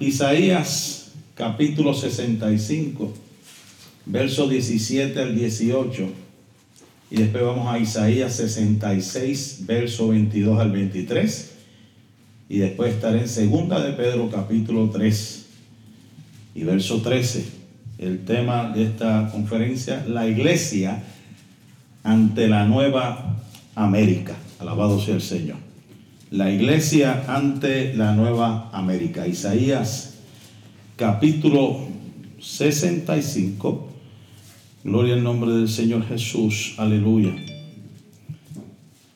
Isaías capítulo 65, verso 17 al 18. Y después vamos a Isaías 66, verso 22 al 23. Y después estaré en segunda de Pedro capítulo 3 y verso 13. El tema de esta conferencia, la iglesia ante la nueva América. Alabado sea el Señor la iglesia ante la nueva América. Isaías capítulo 65. Gloria al nombre del Señor Jesús. Aleluya.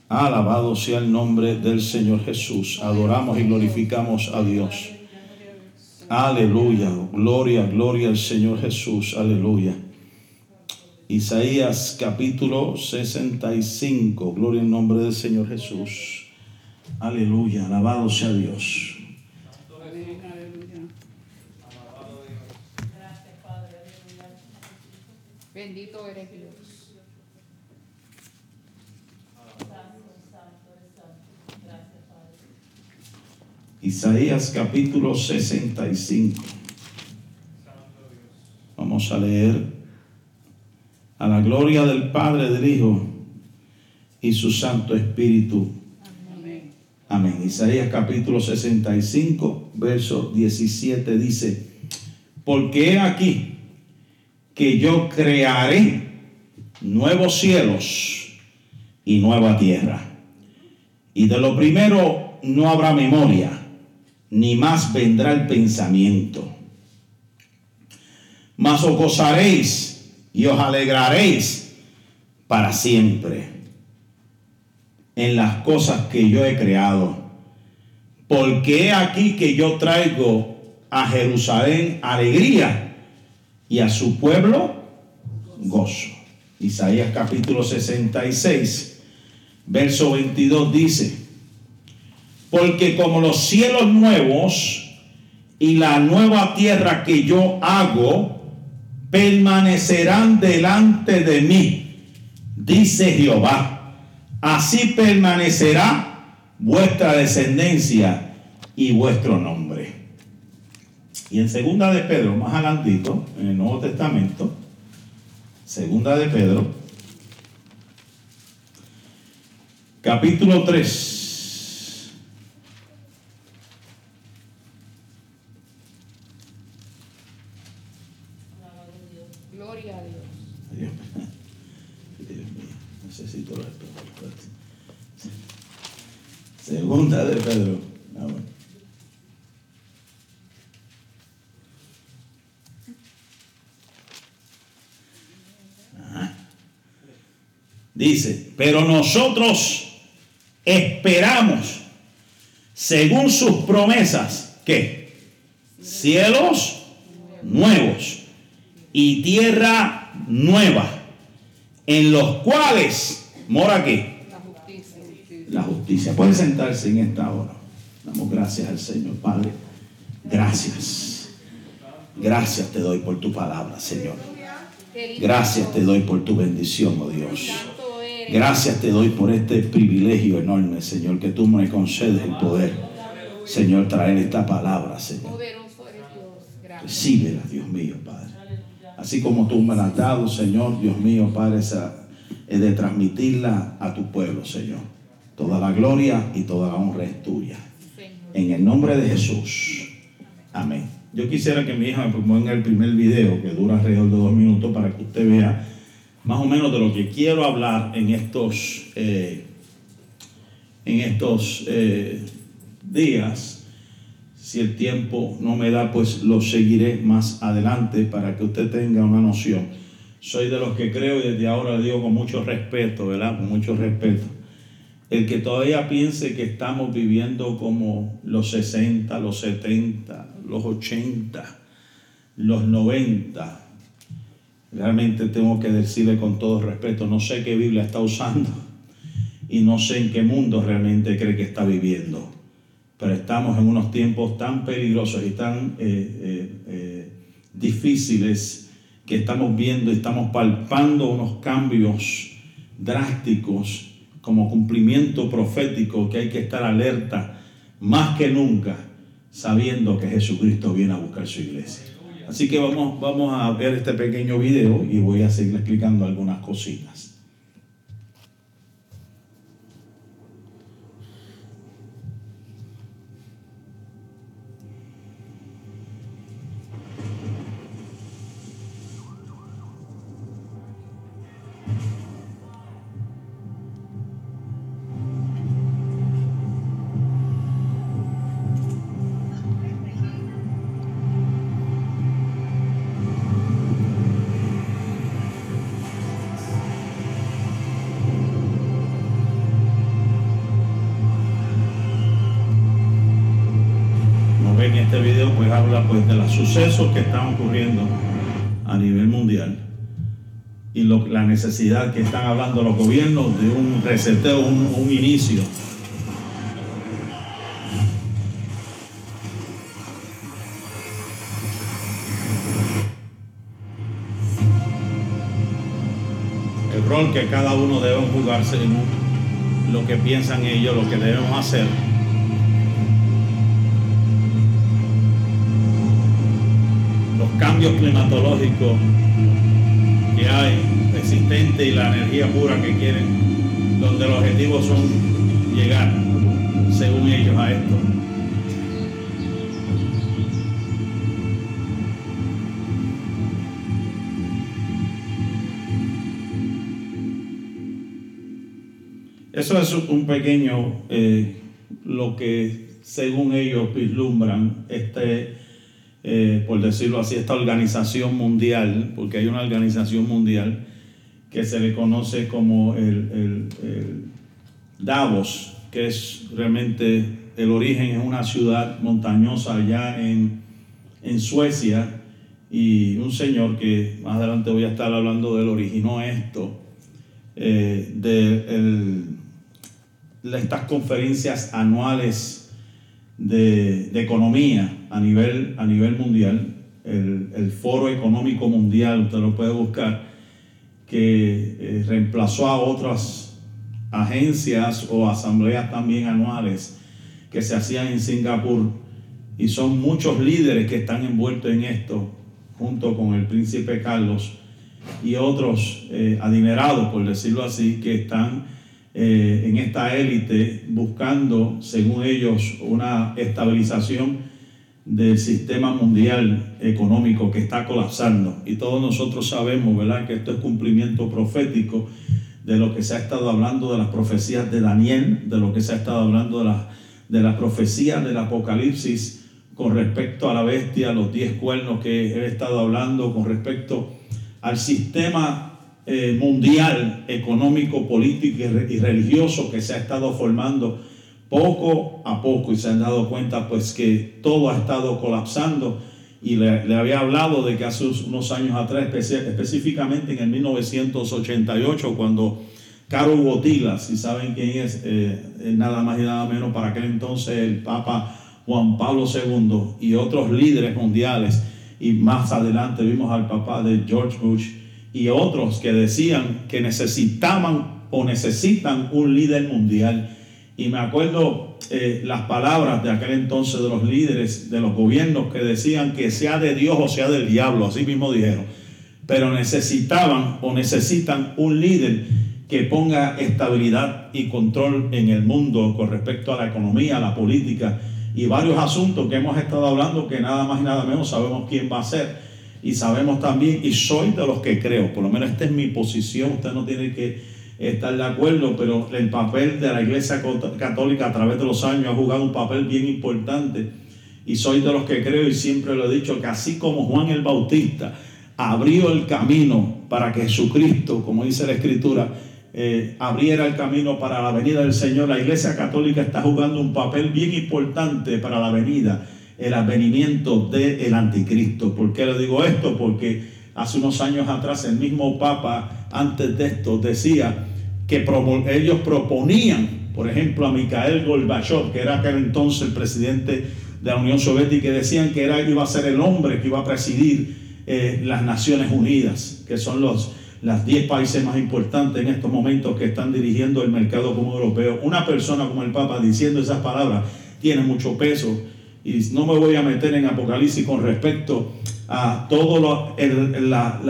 Alabado sea el nombre del Señor Jesús. Adoramos y glorificamos a Dios. Aleluya. Gloria, gloria al Señor Jesús. Aleluya. Isaías capítulo 65. Gloria al nombre del Señor Jesús. Aleluya, alabado sea Dios. Bendito eres Dios. Isaías capítulo 65. Vamos a leer a la gloria del Padre, del Hijo y su Santo Espíritu. Amén. Isaías capítulo 65, verso 17 dice, porque he aquí que yo crearé nuevos cielos y nueva tierra. Y de lo primero no habrá memoria, ni más vendrá el pensamiento. Mas os gozaréis y os alegraréis para siempre en las cosas que yo he creado. Porque aquí que yo traigo a Jerusalén alegría y a su pueblo gozo. Isaías capítulo 66, verso 22 dice, porque como los cielos nuevos y la nueva tierra que yo hago permanecerán delante de mí, dice Jehová Así permanecerá vuestra descendencia y vuestro nombre. Y en segunda de Pedro, más adelantito, en el Nuevo Testamento, segunda de Pedro, capítulo 3. Gloria a Dios. Dios, Dios mío, necesito esto. De Pedro. Ah. Ajá. Dice, pero nosotros esperamos, según sus promesas, que cielos nuevos y tierra nueva, en los cuales mora qué? La justicia. Pueden sentarse en esta hora. Damos gracias al Señor, Padre. Gracias. Gracias te doy por tu palabra, Señor. Gracias te doy por tu bendición, oh Dios. Gracias te doy por este privilegio enorme, Señor, que tú me concedes el poder, Señor, traer esta palabra, Señor. Recíbela, Dios mío, Padre. Así como tú me la has dado, Señor, Dios mío, Padre, esa, es de transmitirla a tu pueblo, Señor. Toda la gloria y toda la honra es tuya. En el nombre de Jesús. Amén. Yo quisiera que mi hija me ponga el primer video, que dura alrededor de dos minutos, para que usted vea más o menos de lo que quiero hablar en estos, eh, en estos eh, días. Si el tiempo no me da, pues lo seguiré más adelante para que usted tenga una noción. Soy de los que creo y desde ahora digo con mucho respeto, ¿verdad? Con mucho respeto. El que todavía piense que estamos viviendo como los 60, los 70, los 80, los 90, realmente tengo que decirle con todo respeto, no sé qué Biblia está usando y no sé en qué mundo realmente cree que está viviendo, pero estamos en unos tiempos tan peligrosos y tan eh, eh, eh, difíciles que estamos viendo y estamos palpando unos cambios drásticos como cumplimiento profético que hay que estar alerta más que nunca sabiendo que Jesucristo viene a buscar su iglesia. Así que vamos, vamos a ver este pequeño video y voy a seguir explicando algunas cositas. Habla pues de los sucesos que están ocurriendo a nivel mundial y la necesidad que están hablando los gobiernos de un reseteo, un, inicio. El rol que cada uno debe jugarse según lo que piensan ellos, lo que debemos hacer cambios climatológicos que hay existentes y la energía pura que quieren, donde los objetivos son llegar, según ellos, a esto. Eso es un pequeño, eh, lo que según ellos vislumbran este eh, por decirlo así, esta organización mundial, porque hay una organización mundial que se le conoce como el, Davos, que es realmente el origen es una ciudad montañosa allá en, Suecia y un señor que más adelante voy a estar hablando del originó esto, eh, de estas conferencias anuales de, economía a nivel, a nivel mundial, el, Foro Económico Mundial, usted lo puede buscar, que eh, reemplazó a otras agencias o asambleas también anuales que se hacían en Singapur. Y son muchos líderes que están envueltos en esto, junto con el príncipe Carlos y otros eh, adinerados, por decirlo así, que están eh, en esta élite buscando, según ellos, una estabilización del sistema mundial económico que está colapsando. Y todos nosotros sabemos, ¿verdad?, que esto es cumplimiento profético de lo que se ha estado hablando de las profecías de Daniel, de lo que se ha estado hablando de las de la profecía del Apocalipsis con respecto a la bestia, los diez cuernos que he estado hablando, con respecto al sistema eh, mundial, económico, político y, religioso que se ha estado formando poco a poco. Y se han dado cuenta pues que todo ha estado colapsando. Y le, había hablado de que hace unos años atrás, específicamente en el 1988, cuando Caro Botila, si saben quién es, eh, nada más y nada menos para aquel entonces el Papa Juan Pablo II y otros líderes mundiales, y más adelante vimos al papá de George Bush, y otros que decían que necesitaban o necesitan un líder mundial. Y me acuerdo eh, las palabras de aquel entonces de los líderes de los gobiernos que decían que sea de Dios o sea del diablo, así mismo dijeron. Pero necesitaban o necesitan un líder que ponga estabilidad y control en el mundo con respecto a la economía, la política y varios asuntos que hemos estado hablando que nada más y nada menos sabemos quién va a ser y sabemos también, y soy de los que creo, por lo menos esta es mi posición, usted no tiene que estar de acuerdo, pero el papel de la Iglesia Católica a través de los años ha jugado un papel bien importante. Y soy de los que creo y siempre lo he dicho, que así como Juan el Bautista abrió el camino para que Jesucristo, como dice la Escritura, eh, abriera el camino para la venida del Señor, la Iglesia Católica está jugando un papel bien importante para la venida el advenimiento del anticristo. ¿Por qué le digo esto? Porque hace unos años atrás el mismo Papa, antes de esto, decía que ellos proponían, por ejemplo, a Mikhail Gorbachev, que era aquel entonces el presidente de la Unión Soviética, y decían que era, iba a ser el hombre que iba a presidir eh, las Naciones Unidas, que son los las 10 países más importantes en estos momentos que están dirigiendo el mercado común europeo. Una persona como el Papa diciendo esas palabras tiene mucho peso y no me voy a meter en Apocalipsis con respecto a todo la,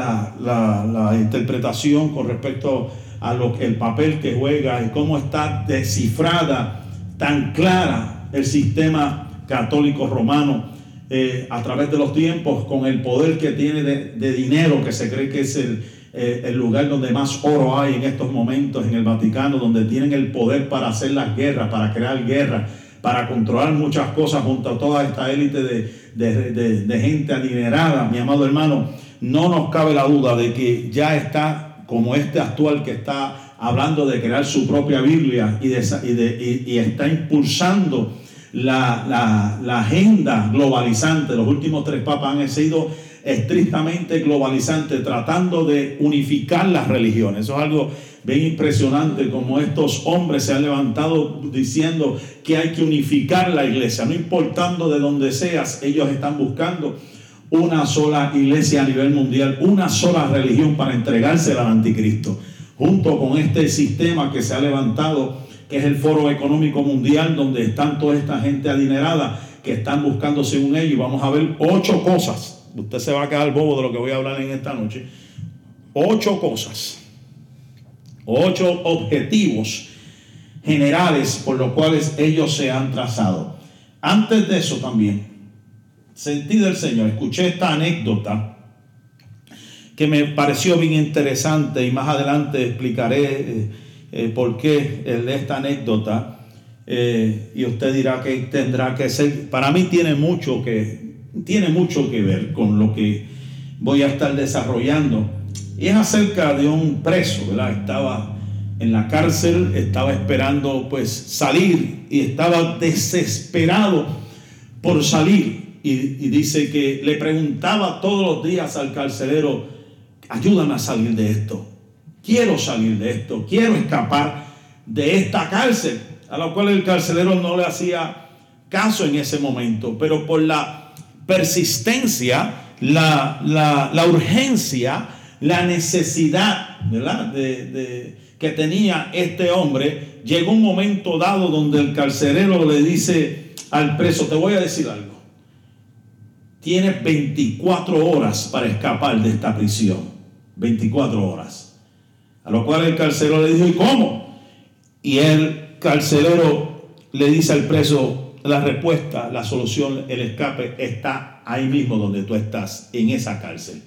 la, interpretación con respecto a lo, el papel que juega y cómo está descifrada tan clara el sistema católico romano eh, a través de los tiempos con el poder que tiene de, dinero que se cree que es el, eh, el lugar donde más oro hay en estos momentos en el Vaticano, donde tienen el poder para hacer las guerras, para crear guerras para controlar muchas cosas junto a toda esta élite de, gente adinerada, mi amado hermano, no nos cabe la duda de que ya está como este actual que está hablando de crear su propia Biblia y, y, está impulsando la, la, agenda globalizante. Los últimos tres papas han sido estrictamente globalizantes, tratando de unificar las religiones. Eso es algo Ven impresionante como estos hombres se han levantado diciendo que hay que unificar la iglesia, no importando de dónde seas, ellos están buscando una sola iglesia a nivel mundial, una sola religión para entregarse al anticristo, junto con este sistema que se ha levantado, que es el Foro Económico Mundial, donde están toda esta gente adinerada que están buscando según ellos. Vamos a ver ocho cosas. Usted se va a quedar bobo de lo que voy a hablar en esta noche. Ocho cosas ocho objetivos generales por los cuales ellos se han trazado. Antes de eso también, sentí del Señor, escuché esta anécdota que me pareció bien interesante y más adelante explicaré eh, eh, por qué esta anécdota eh, y usted dirá que tendrá que ser, para mí tiene mucho que, tiene mucho que ver con lo que voy a estar desarrollando y es acerca de un preso, ¿verdad? Estaba en la cárcel, estaba esperando pues salir y estaba desesperado por salir. Y, dice que le preguntaba todos los días al carcelero, ayúdame a salir de esto, quiero salir de esto, quiero escapar de esta cárcel. A lo cual el carcelero no le hacía caso en ese momento, pero por la persistencia, la, la, urgencia, la necesidad ¿verdad? De, que tenía este hombre, llegó un momento dado donde el carcelero le dice al preso, te voy a decir algo, tienes 24 horas para escapar de esta prisión, 24 horas. A lo cual el carcelero le dijo, ¿y cómo? Y el carcelero le dice al preso, la respuesta, la solución, el escape está ahí mismo donde tú estás, en esa cárcel.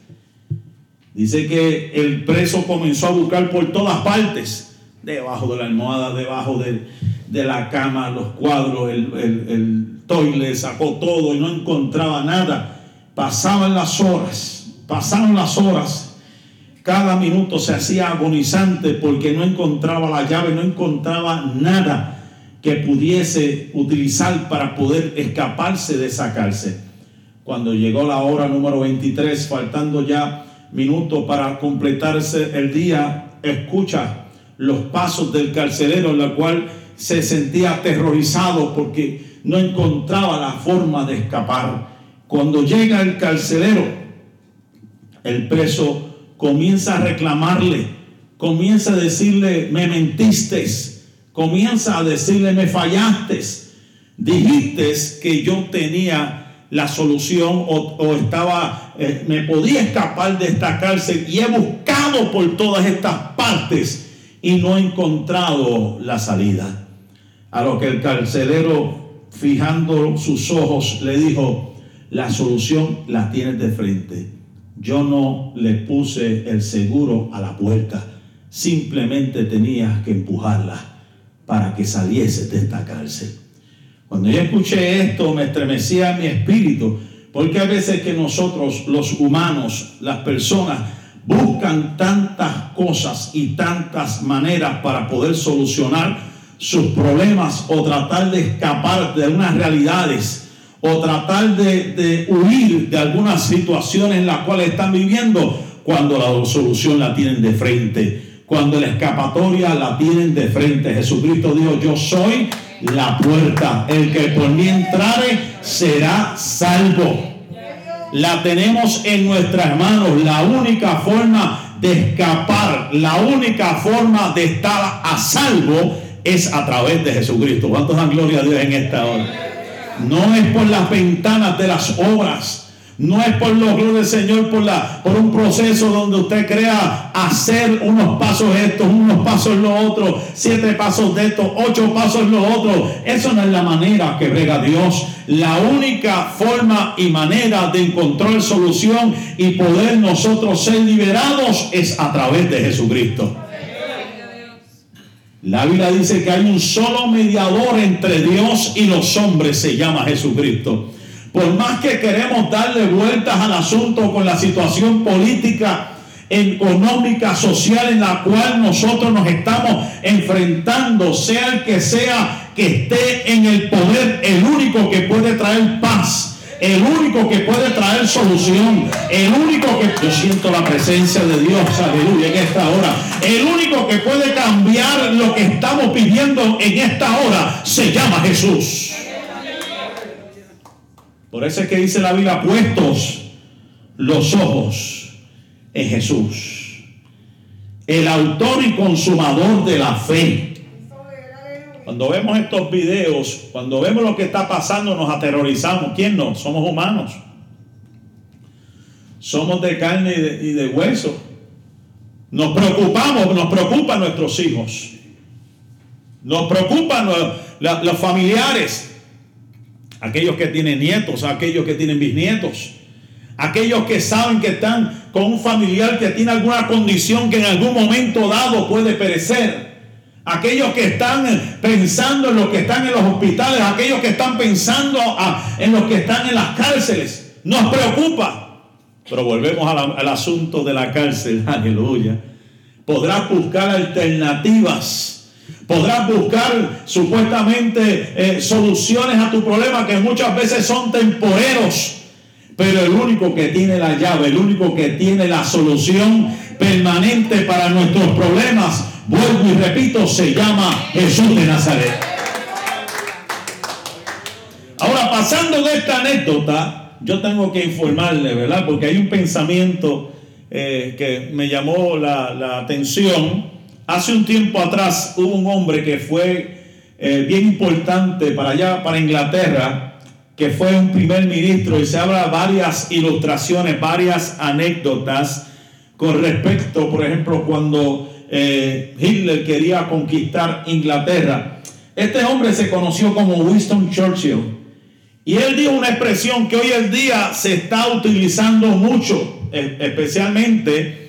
Dice que el preso comenzó a buscar por todas partes, debajo de la almohada, debajo de, la cama, los cuadros, el, el, toile, sacó todo y no encontraba nada. Pasaban las horas, pasaron las horas. Cada minuto se hacía agonizante porque no encontraba la llave, no encontraba nada que pudiese utilizar para poder escaparse de esa cárcel. Cuando llegó la hora número 23, faltando ya minutos para completarse el día, escucha los pasos del carcelero, en la cual se sentía aterrorizado porque no encontraba la forma de escapar. Cuando llega el carcelero, el preso comienza a reclamarle, comienza a decirle, me mentiste, comienza a decirle, me fallaste, dijiste que yo tenía la solución o, estaba, eh, me podía escapar de esta cárcel y he buscado por todas estas partes y no he encontrado la salida. A lo que el carcelero, fijando sus ojos, le dijo, la solución la tienes de frente. Yo no le puse el seguro a la puerta, simplemente tenías que empujarla para que saliese de esta cárcel. Cuando yo escuché esto me estremecía mi espíritu, porque a veces que nosotros, los humanos, las personas, buscan tantas cosas y tantas maneras para poder solucionar sus problemas o tratar de escapar de unas realidades o tratar de, de huir de algunas situaciones en las cuales están viviendo cuando la solución la tienen de frente, cuando la escapatoria la tienen de frente. Jesucristo dijo, yo soy la puerta. El que por mí entrare será salvo. La tenemos en nuestras manos. La única forma de escapar, la única forma de estar a salvo es a través de Jesucristo. ¿Cuántos dan gloria a Dios en esta hora? No es por las ventanas de las obras. No es por los gloria del Señor, por, la, por un proceso donde usted crea hacer unos pasos estos, unos pasos los otros, siete pasos de estos, ocho pasos los otros. Eso no es la manera que brega Dios. La única forma y manera de encontrar solución y poder nosotros ser liberados es a través de Jesucristo. La Biblia dice que hay un solo mediador entre Dios y los hombres, se llama Jesucristo. Por más que queremos darle vueltas al asunto con la situación política, económica, social en la cual nosotros nos estamos enfrentando, sea el que sea que esté en el poder, el único que puede traer paz el único que puede traer solución, el único que yo siento la presencia de Dios, aleluya, en esta hora, el único que puede cambiar lo que estamos pidiendo en esta hora se llama Jesús. Por eso es que dice la Biblia, puestos los ojos en Jesús, el autor y consumador de la fe. Cuando vemos estos videos, cuando vemos lo que está pasando, nos aterrorizamos. ¿Quién no? Somos humanos. Somos de carne y de, hueso. Nos preocupamos, nos preocupan nuestros hijos. Nos preocupan los, los familiares aquellos que tienen nietos, aquellos que tienen bisnietos, aquellos que saben que están con un familiar que tiene alguna condición que en algún momento dado puede perecer. Aquellos que están pensando en los que están en los hospitales, aquellos que están pensando en los que están en las cárceles, nos preocupa. Pero volvemos al asunto de la cárcel, aleluya. Podrás buscar alternativas Podrás buscar supuestamente eh, soluciones a tu problema que muchas veces son temporeros. Pero el único que tiene la llave, el único que tiene la solución permanente para nuestros problemas, vuelvo y repito, se llama Jesús de Nazaret. Ahora, pasando de esta anécdota, yo tengo que informarle, ¿verdad? Porque hay un pensamiento eh, que me llamó la, la atención Hace un tiempo atrás hubo un hombre que fue eh, bien importante para allá, para Inglaterra, que fue un primer ministro y se habla varias ilustraciones, varias anécdotas con respecto, por ejemplo, cuando eh, Hitler quería conquistar Inglaterra. Este hombre se conoció como Winston Churchill y él dijo una expresión que hoy en día se está utilizando mucho, e, especialmente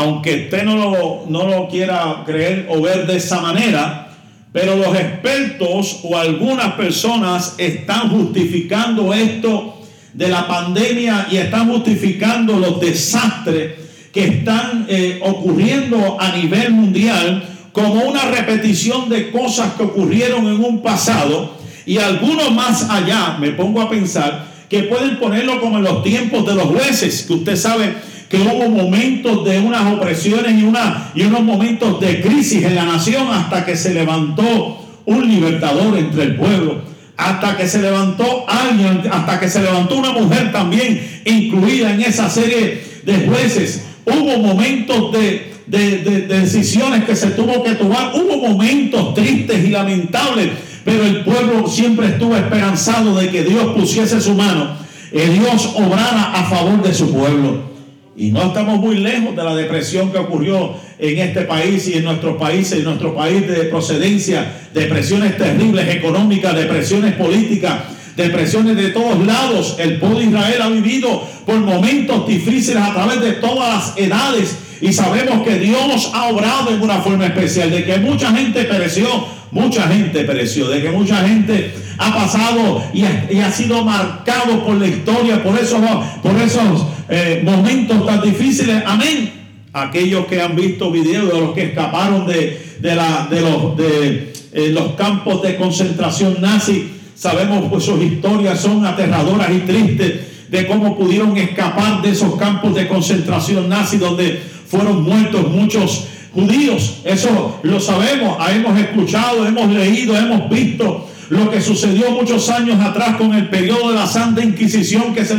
aunque usted no lo, no lo quiera creer o ver de esa manera, pero los expertos o algunas personas están justificando esto de la pandemia y están justificando los desastres que están eh, ocurriendo a nivel mundial como una repetición de cosas que ocurrieron en un pasado. Y algunos más allá, me pongo a pensar, que pueden ponerlo como en los tiempos de los jueces, que usted sabe que hubo momentos de unas opresiones y, una, unos momentos de crisis en la nación hasta que se levantó un libertador entre el pueblo, hasta que se levantó alguien, hasta que se levantó una mujer también incluida en esa serie de jueces. Hubo momentos de, de, decisiones que se tuvo que tomar, hubo momentos tristes y lamentables, pero el pueblo siempre estuvo esperanzado de que Dios pusiese su mano, y Dios obrara a favor de su pueblo. Y no estamos muy lejos de la depresión que ocurrió en este país y en nuestros países, en nuestro país de procedencia, depresiones terribles económicas, depresiones políticas, depresiones de todos lados. El pueblo de Israel ha vivido por momentos difíciles a través de todas las edades. Y sabemos que Dios ha obrado en una forma especial, de que mucha gente pereció, mucha gente pereció, de que mucha gente ha pasado y ha, sido marcado por la historia, por esos, por esos eh, momentos tan difíciles. Amén. Aquellos que han visto videos de los que escaparon de, la, de, los, de eh, los campos de concentración nazi, sabemos pues sus historias son aterradoras y tristes de cómo pudieron escapar de esos campos de concentración nazi donde fueron muertos muchos judíos. Eso lo sabemos, hemos escuchado, hemos leído, hemos visto lo que sucedió muchos años atrás con el periodo de la Santa Inquisición que se,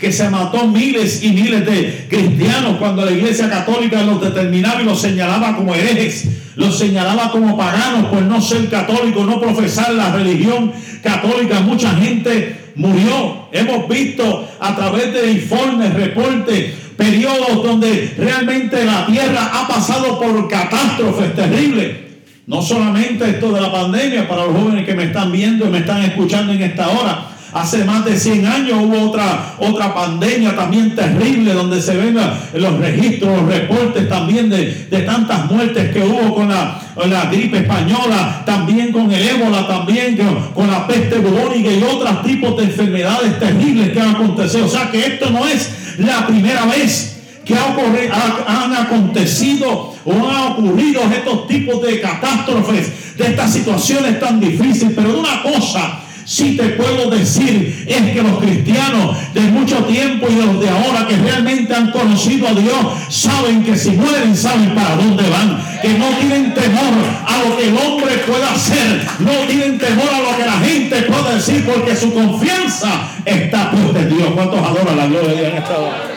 que se mató miles y miles de cristianos cuando la Iglesia Católica los determinaba y los señalaba como herejes, los señalaba como paganos por no ser católicos, no profesar la religión católicas, mucha gente murió. Hemos visto a través de informes, reportes, periodos donde realmente la tierra ha pasado por catástrofes terribles. No solamente esto de la pandemia, para los jóvenes que me están viendo y me están escuchando en esta hora. Hace más de 100 años hubo otra, otra pandemia también terrible donde se ven los registros, los reportes también de, tantas muertes que hubo con la, la, gripe española, también con el ébola, también con, la peste bubónica y otros tipos de enfermedades terribles que han acontecido. O sea que esto no es la primera vez que han acontecido o han ocurrido estos tipos de catástrofes, de estas situaciones tan difíciles. Pero una cosa si te puedo decir es que los cristianos de mucho tiempo y los de ahora que realmente han conocido a Dios saben que si mueren saben para dónde van, que no tienen temor a lo que el hombre pueda hacer, no tienen temor a lo que la gente pueda decir porque su confianza está puesta en Dios. ¿Cuántos adoran la gloria en esta hora?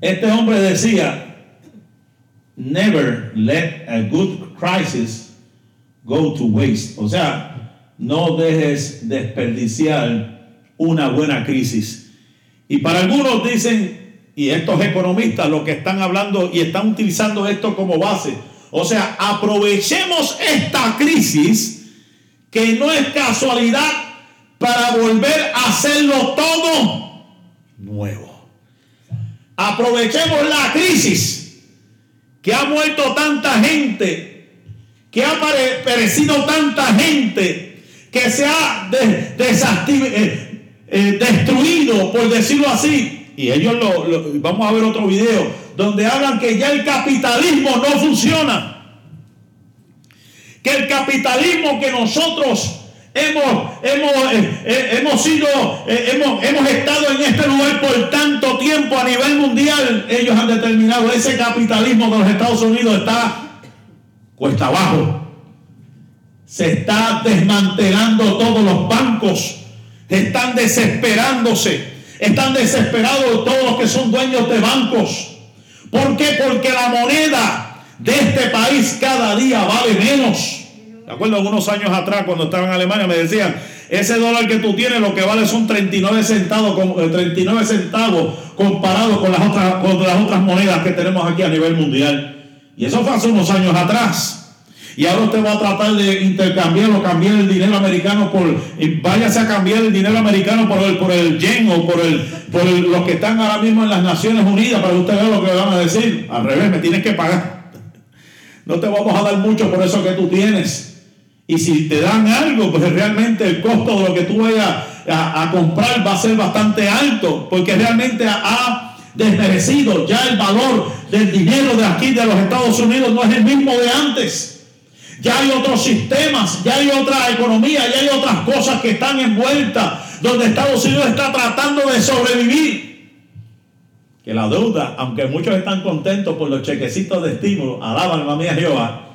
Este hombre decía, never let a good crisis go to waste. O sea, no dejes desperdiciar una buena crisis. Y para algunos dicen, y estos economistas lo que están hablando y están utilizando esto como base, o sea, aprovechemos esta crisis que no es casualidad para volver a hacerlo todo nuevo. Aprovechemos la crisis que ha muerto tanta gente, que ha perecido tanta gente, que se ha eh, eh, destruido, por decirlo así. Y ellos lo, vamos a ver otro video, donde hablan que ya el capitalismo no funciona. Que el capitalismo que nosotros hemos, hemos, eh, hemos sido, hemos, hemos estado en este lugar por tanto tiempo a nivel mundial, ellos han determinado ese capitalismo de los Estados Unidos está cuesta abajo. Se está desmantelando todos los bancos. Están desesperándose. Están desesperados todos los que son dueños de bancos. ¿Por qué? Porque la moneda de este país cada día vale menos. De acuerdo, algunos años atrás, cuando estaba en Alemania, me decían, ese dólar que tú tienes lo que vale son 39 centavos, 39 eh, centavos comparado con las, otras, con las otras monedas que tenemos aquí a nivel mundial. Y eso fue hace unos años atrás. Y ahora usted va a tratar de intercambiar o cambiar el dinero americano por, váyase a cambiar el dinero americano por el, por el yen o por, el, por los que están ahora mismo en las Naciones Unidas para que usted vea lo que van a decir. Al revés, me tienes que pagar. No te vamos a dar mucho por eso que tú tienes. Y si te dan algo, pues realmente el costo de lo que tú vayas a, comprar va a ser bastante alto, porque realmente ha desmerecido ya el valor del dinero de aquí de los Estados Unidos no es el mismo de antes. Ya hay otros sistemas, ya hay otra economía, ya hay otras cosas que están envueltas, donde Estados Unidos está tratando de sobrevivir. Que la deuda, aunque muchos están contentos por los chequecitos de estímulo, alaban alma mía Jehová,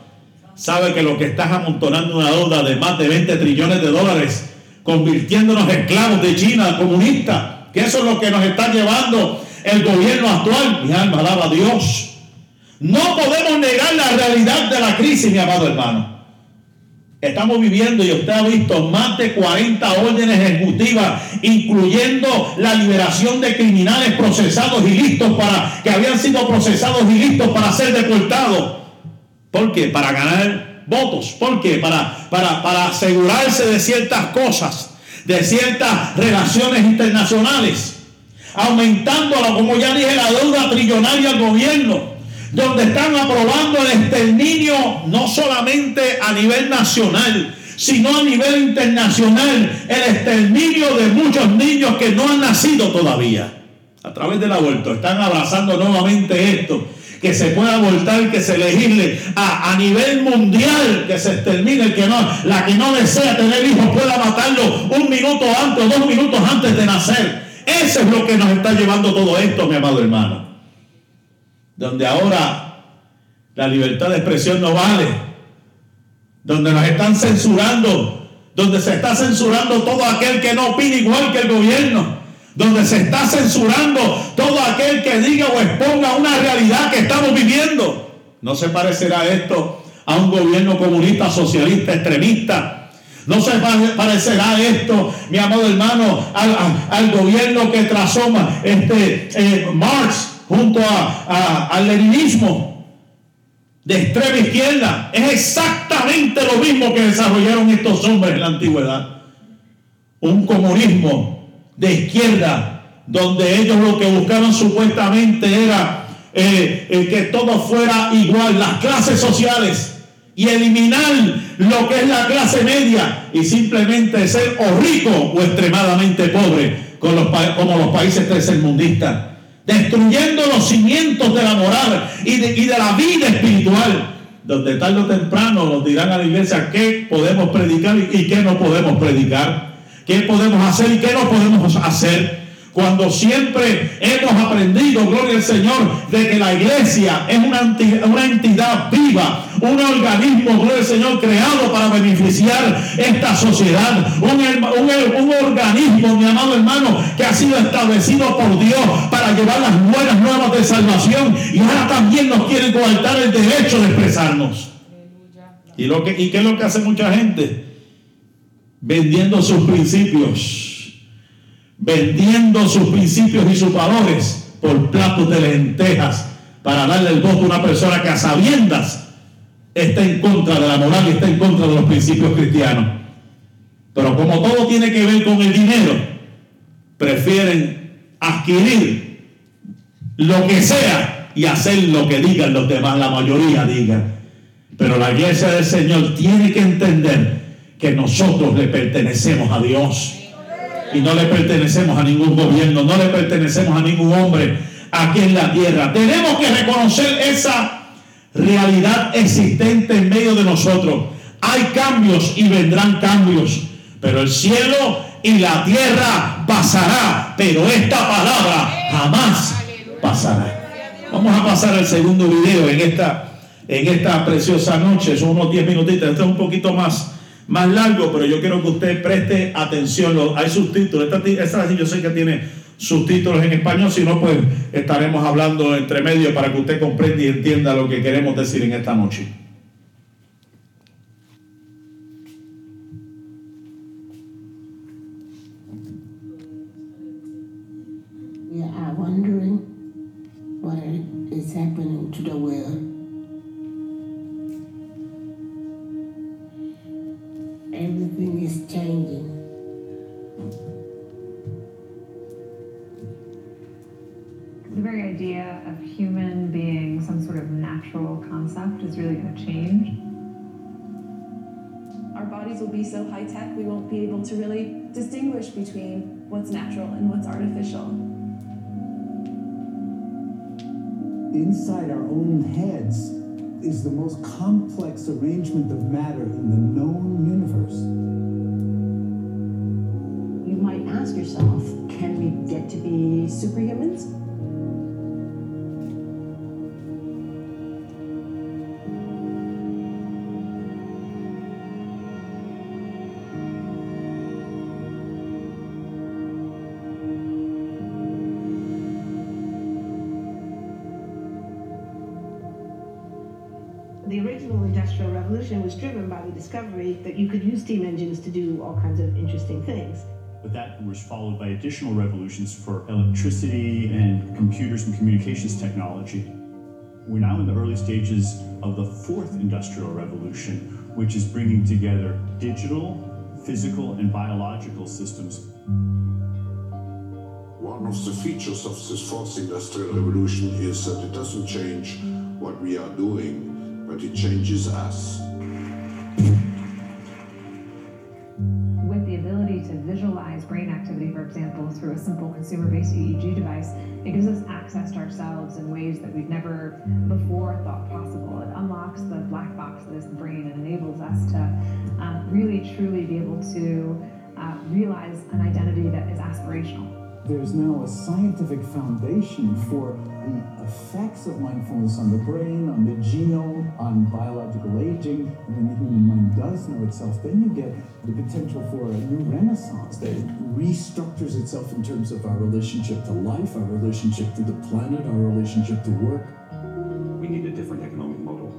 sabe que lo que está amontonando una deuda de más de 20 trillones de dólares, convirtiéndonos esclavos de China comunista, que eso es lo que nos está llevando el gobierno actual. Mi alma alaba a Dios. No podemos negar la realidad de la crisis, mi amado hermano. Estamos viviendo, y usted ha visto, más de 40 órdenes ejecutivas, incluyendo la liberación de criminales procesados y listos para, que habían sido procesados y listos para ser deportados. ¿Por qué? Para ganar votos. ¿Por qué? Para, para, para asegurarse de ciertas cosas, de ciertas relaciones internacionales. Aumentando, como ya dije, la deuda trillonaria al gobierno donde están aprobando el exterminio no solamente a nivel nacional, sino a nivel internacional, el exterminio de muchos niños que no han nacido todavía. A través del aborto están abrazando nuevamente esto, que se pueda abortar, que se legisle a, a nivel mundial, que se extermine el que no, la que no desea tener hijos pueda matarlo un minuto antes o dos minutos antes de nacer. Eso es lo que nos está llevando todo esto, mi amado hermano. Donde ahora la libertad de expresión no vale, donde nos están censurando, donde se está censurando todo aquel que no opine igual que el gobierno, donde se está censurando todo aquel que diga o exponga una realidad que estamos viviendo. No se parecerá esto a un gobierno comunista, socialista, extremista, No se pare- parecerá esto, mi amado hermano, al gobierno que trazó este, eh, Marx junto a- a- al leninismo de extrema izquierda. Es exactamente lo mismo que desarrollaron estos hombres en la antigüedad. Un comunismo de izquierda, donde ellos lo que buscaban supuestamente era eh, eh, que todo fuera igual, las clases sociales, y eliminar lo que es la clase media y simplemente ser o rico o extremadamente pobre, los como los países tercermundistas, destruyendo los cimientos de la moral y de, y de la vida espiritual, donde tarde o temprano nos dirán a la iglesia qué podemos predicar y qué no podemos predicar, qué podemos hacer y qué no podemos hacer. Cuando siempre hemos aprendido, gloria al Señor, de que la iglesia es una, enti- una entidad viva, un organismo, gloria al Señor, creado para beneficiar esta sociedad, un, herma- un- un organismo, mi amado hermano, que ha sido establecido por Dios para llevar las buenas nuevas de salvación y ahora también nos quieren coartar el derecho de expresarnos. ¿Y, lo que, ¿Y qué es lo que hace mucha gente? Vendiendo sus principios. Vendiendo sus principios y sus valores por platos de lentejas para darle el voto a una persona que a sabiendas está en contra de la moral y está en contra de los principios cristianos. Pero como todo tiene que ver con el dinero, prefieren adquirir lo que sea y hacer lo que digan los demás, la mayoría digan. Pero la iglesia del Señor tiene que entender que nosotros le pertenecemos a Dios y no le pertenecemos a ningún gobierno, no le pertenecemos a ningún hombre aquí en la tierra. Tenemos que reconocer esa realidad existente en medio de nosotros. Hay cambios y vendrán cambios, pero el cielo y la tierra pasará, pero esta palabra jamás pasará. Vamos a pasar al segundo video en esta, en esta preciosa noche. Son unos 10 minutitos. Este es un poquito más, más largo, pero yo quiero que usted preste atención. Hay subtítulos. Esta, esta yo sé que tiene subtítulos en español. Si no, pues estaremos hablando entre medio para que usted comprenda y entienda lo que queremos decir en esta noche. Wondering what is happening to the. Is changing. The very idea of human being some sort of natural concept is really going to change. our bodies will be so high tech we won't be able to really distinguish between what's natural and what's artificial. inside our own heads is the most complex arrangement of matter in the known universe. Might ask yourself, can we get to be superhumans? The original Industrial Revolution was driven by the discovery that you could use steam engines to do all kinds of interesting things. But that was followed by additional revolutions for electricity and computers and communications technology. We're now in the early stages of the fourth industrial revolution, which is bringing together digital, physical, and biological systems. One of the features of this fourth industrial revolution is that it doesn't change what we are doing, but it changes us. For example, through a simple consumer based EEG device, it gives us access to ourselves in ways that we've never before thought possible. It unlocks the black box that is the brain and enables us to um, really truly be able to uh, realize an identity that is aspirational. There's now a scientific foundation for the effects of mindfulness on the brain, on the genome, on biological aging. And when the human mind does know itself, then you get the potential for a new renaissance that restructures itself in terms of our relationship to life, our relationship to the planet, our relationship to work. We need a different economic model.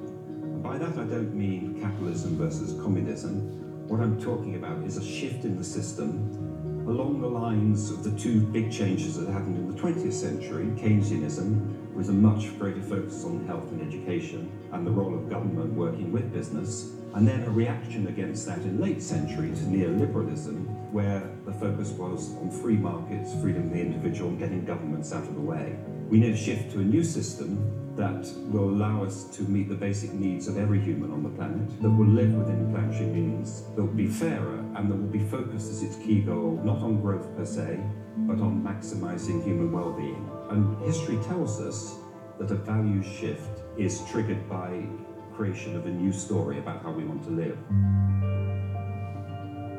By that, I don't mean capitalism versus communism What I'm talking about is a shift in the system along the lines of the two big changes that happened in the 20th century. Keynesianism was a much greater focus on health and education and the role of government working with business, and then a reaction against that in late century to neoliberalism, where the focus was on free markets, freedom of the individual, and getting governments out of the way. We need a shift to a new system that will allow us to meet the basic needs of every human on the planet, that will live within planetary means, that will be fairer, and that will be focused as its key goal not on growth per se, but on maximizing human well being. And history tells us that a value shift is triggered by creation of a new story about how we want to live.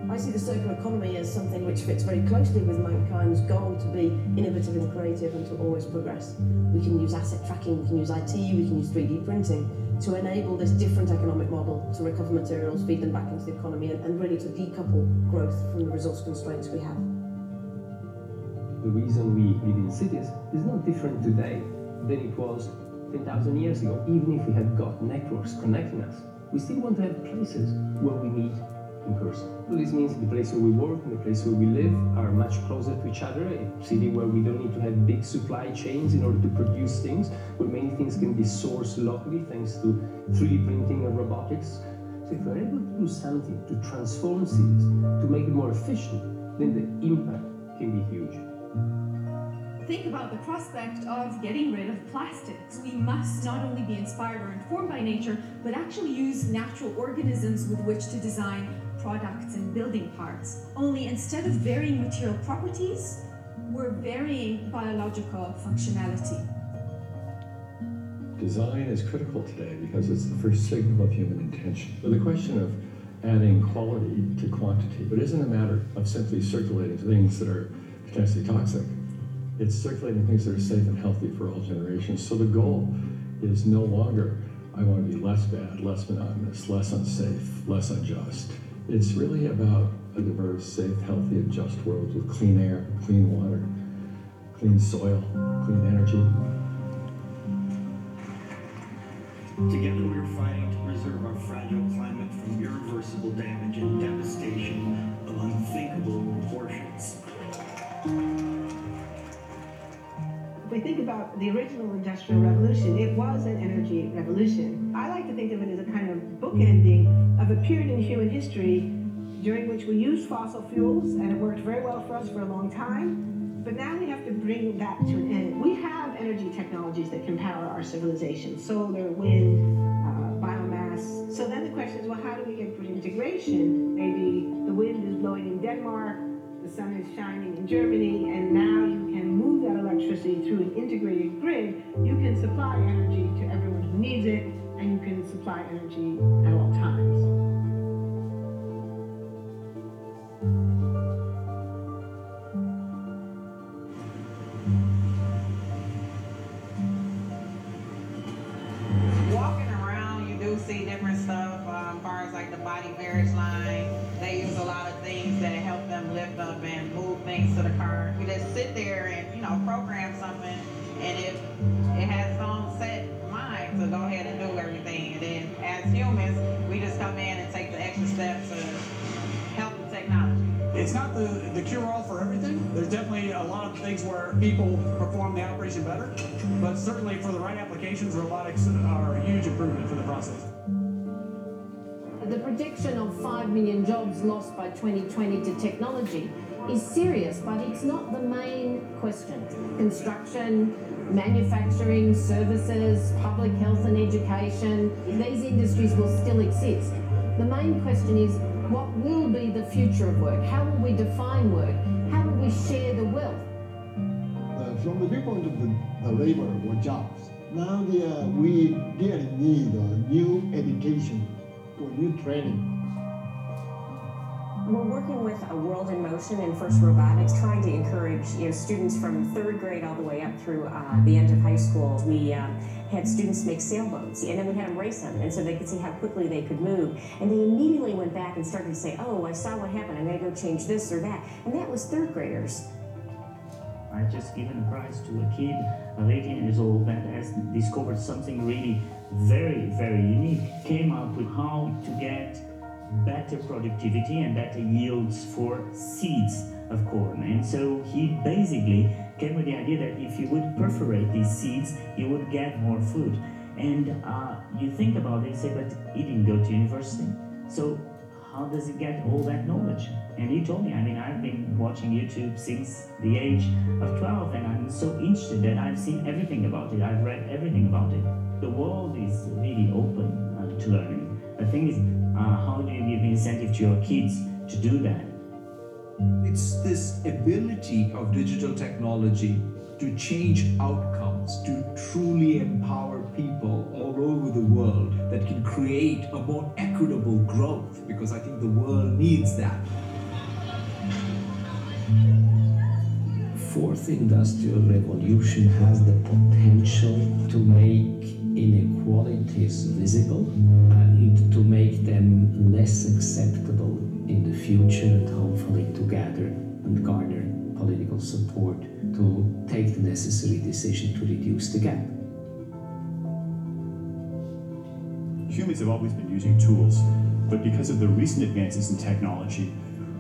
I see the circular economy as something which fits very closely with mankind's goal to be innovative and creative and to always progress. We can use asset tracking, we can use IT, we can use 3D printing to enable this different economic model to recover materials, feed them back into the economy, and, and really to decouple growth from the resource constraints we have. The reason we live in cities is not different today than it was 10,000 years ago. Even if we have got networks connecting us, we still want to have places where we meet in person. So this means the place where we work and the place where we live are much closer to each other. A city where we don't need to have big supply chains in order to produce things, where many things can be sourced locally thanks to 3D printing and robotics. So if we're able to do something to transform cities, to make it more efficient, then the impact can be huge. Think about the prospect of getting rid of plastics. We must not only be inspired or informed by nature, but actually use natural organisms with which to design products and building parts. Only instead of varying material properties, we're varying biological functionality. Design is critical today because it's the first signal of human intention. So the question of adding quality to quantity, but isn't a matter of simply circulating things that are potentially toxic. It's circulating things that are safe and healthy for all generations. So the goal is no longer I want to be less bad, less monotonous, less unsafe, less unjust. It's really about a diverse, safe, healthy, and just world with clean air, clean water, clean soil, clean energy. Together we are fighting the original Industrial Revolution, it was an energy revolution. I like to think of it as a kind of bookending of a period in human history during which we used fossil fuels and it worked very well for us for a long time. But now we have to bring that to an end. We have energy technologies that can power our civilization solar, wind, uh, biomass. So then the question is well, how do we get good integration? Maybe the wind is blowing in Denmark, sun is shining in Germany, and now you can move that electricity through an integrated grid. You can supply energy to everyone who needs it, and you can supply energy at all times. Walking around, you do see different stuff. Um, far as like the body marriage line, and things to the car. You just sit there and you know program something, and it it has its own set mind to go ahead and do everything. And then as humans, we just come in and take the extra steps to help the technology. It's not the, the cure-all for everything. There's definitely a lot of things where people perform the operation better, but certainly for the right applications, robotics are a huge improvement for the process. The prediction of 5 million jobs lost by 2020 to technology is serious, but it's not the main question. Construction, manufacturing, services, public health and education, these industries will still exist. The main question is what will be the future of work? How will we define work? How will we share the wealth? Uh, from the viewpoint of the, the labor or jobs, now we really need a new education or new training. We're working with a World in Motion and First Robotics, trying to encourage you know students from third grade all the way up through uh, the end of high school. We uh, had students make sailboats, and then we had them race them, and so they could see how quickly they could move. And they immediately went back and started to say, "Oh, I saw what happened. I'm going to go change this or that." And that was third graders. I just given a prize to a kid, uh, 18 years old, that has discovered something really very, very unique. Came up with how to get better productivity and better yields for seeds of corn. And so he basically came with the idea that if you would perforate these seeds, you would get more food. And uh, you think about it, you say, but he didn't go to university. So how does he get all that knowledge? And he told me, I mean, I've been watching YouTube since the age of 12, and I'm so interested that I've seen everything about it. I've read everything about it. The world is really open uh, to learning. The thing is, uh, how do you give incentive to your kids to do that? It's this ability of digital technology to change outcomes, to truly empower people all over the world that can create a more equitable growth, because I think the world needs that. Fourth industrial revolution has the potential to make inequalities visible and to make them less acceptable in the future and hopefully to gather and garner political support to take the necessary decision to reduce the gap. Humans have always been using tools, but because of the recent advances in technology,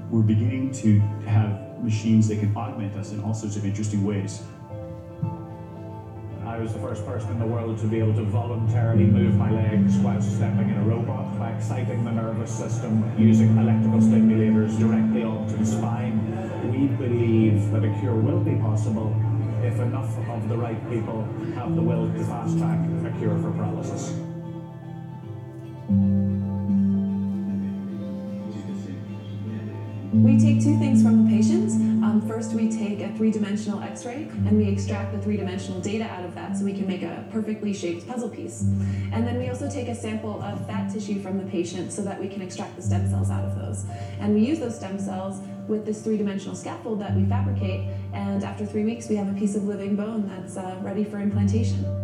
we're beginning to have machines that can augment us in all sorts of interesting ways. Was the first person in the world to be able to voluntarily move my legs whilst stepping in a robot by exciting the nervous system using electrical stimulators directly onto the spine. We believe that a cure will be possible if enough of the right people have the will to fast track a cure for paralysis. First, we take a three-dimensional X-ray and we extract the three-dimensional data out of that so we can make a perfectly shaped puzzle piece. And then we also take a sample of fat tissue from the patient so that we can extract the stem cells out of those. And we use those stem cells with this three-dimensional scaffold that we fabricate. And after three weeks, we have a piece of living bone that's uh, ready for implantation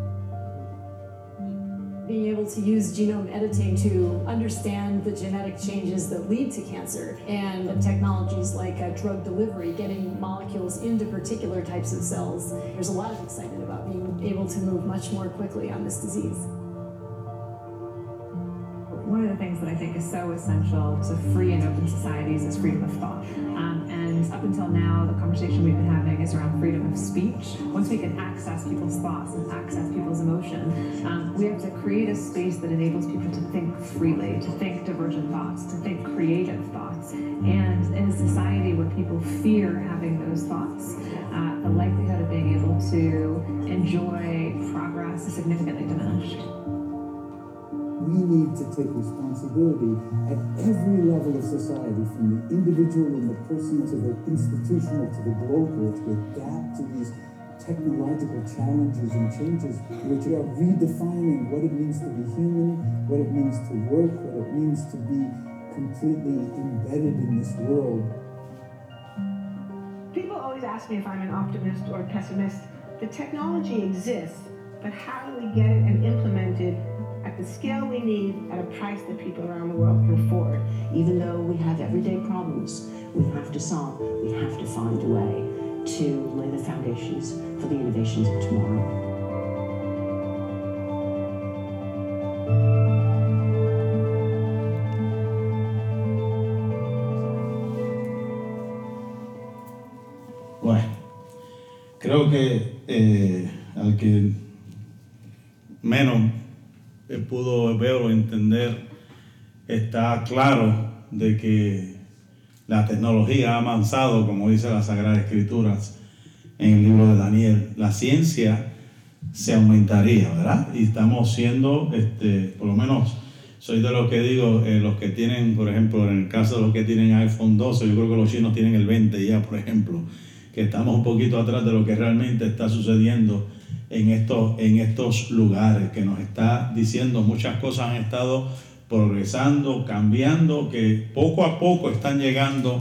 being able to use genome editing to understand the genetic changes that lead to cancer and technologies like uh, drug delivery, getting molecules into particular types of cells. There's a lot of excitement about being able to move much more quickly on this disease. One of the things that I think is so essential to free and open societies is freedom of thought. Um, and up until now, the conversation we've been having is around freedom of speech. Once we can access people's thoughts and access people's emotion, um, we have to create a space that enables people to think freely, to think divergent thoughts, to think creative thoughts. And in a society where people fear having those thoughts, uh, the likelihood of being able to enjoy progress is significantly diminished we need to take responsibility at every level of society, from the individual and the personal to the institutional to the global, to adapt to these technological challenges and changes, which are redefining what it means to be human, what it means to work, what it means to be completely embedded in this world. People always ask me if I'm an optimist or a pessimist. The technology exists, but how do we get it and implement it at the scale we need at a price that people around the world can afford. Even though we have everyday problems we have to solve, we have to find a way to lay the foundations for the innovations of tomorrow. Creo que eh, al que pudo ver o entender, está claro de que la tecnología ha avanzado, como dice la Sagrada Escrituras en el libro de Daniel. La ciencia se aumentaría, ¿verdad? Y estamos siendo, este, por lo menos, soy de los que digo, eh, los que tienen, por ejemplo, en el caso de los que tienen iPhone 12, yo creo que los chinos tienen el 20 ya, por ejemplo, que estamos un poquito atrás de lo que realmente está sucediendo en estos, en estos lugares, que nos está diciendo muchas cosas han estado progresando, cambiando, que poco a poco están llegando